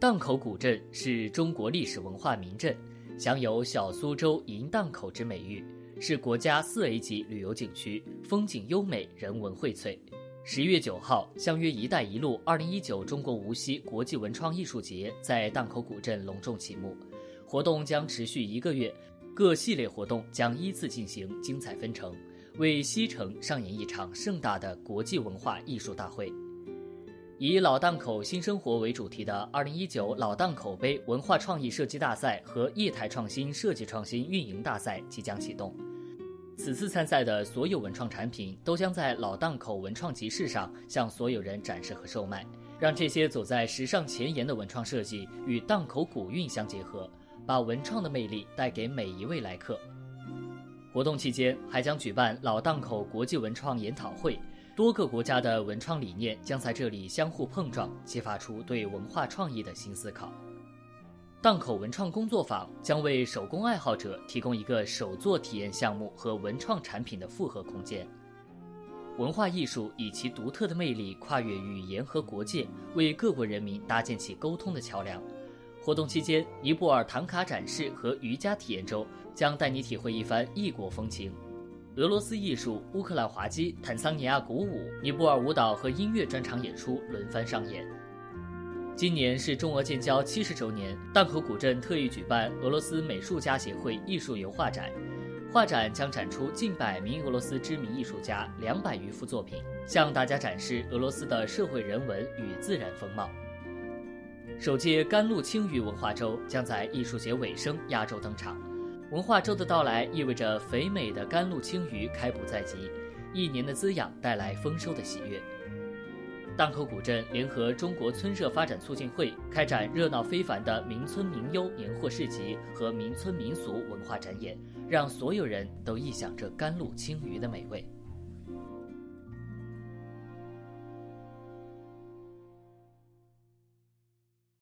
荡口古镇是中国历史文化名镇，享有“小苏州银荡口”之美誉，是国家四 A 级旅游景区，风景优美，人文荟萃。十一月九号，相约“一带一路”二零一九中国无锡国际文创艺术节在荡口古镇隆重启幕，活动将持续一个月，各系列活动将依次进行，精彩纷呈，为西城上演一场盛大的国际文化艺术大会。以“老档口新生活”为主题的二零一九老档口杯文化创意设计大赛和业态创新设计创新运营大赛即将启动。此次参赛的所有文创产品都将在老档口文创集市上向所有人展示和售卖，让这些走在时尚前沿的文创设计与档口古韵相结合，把文创的魅力带给每一位来客。活动期间还将举办老档口国际文创研讨会，多个国家的文创理念将在这里相互碰撞，激发出对文化创意的新思考。档口文创工作坊将为手工爱好者提供一个手作体验项目和文创产品的复合空间。文化艺术以其独特的魅力跨越语言和国界，为各国人民搭建起沟通的桥梁。活动期间，尼泊尔唐卡展示和瑜伽体验周将带你体会一番异国风情。俄罗斯艺术、乌克兰滑稽、坦桑尼亚鼓舞、尼泊尔舞蹈和音乐专场演出轮番上演。今年是中俄建交七十周年，荡口古镇特意举办俄罗斯美术家协会艺术油画展，画展将展出近百名俄罗斯知名艺术家两百余幅作品，向大家展示俄罗斯的社会人文与自然风貌。首届甘露青鱼文化周将在艺术节尾声压轴登场，文化周的到来意味着肥美的甘露青鱼开捕在即，一年的滋养带来丰收的喜悦。荡口古镇联合中国村社发展促进会开展热闹非凡的民村民优年货市集和民村民俗文化展演，让所有人都臆想着甘露青鱼的美味。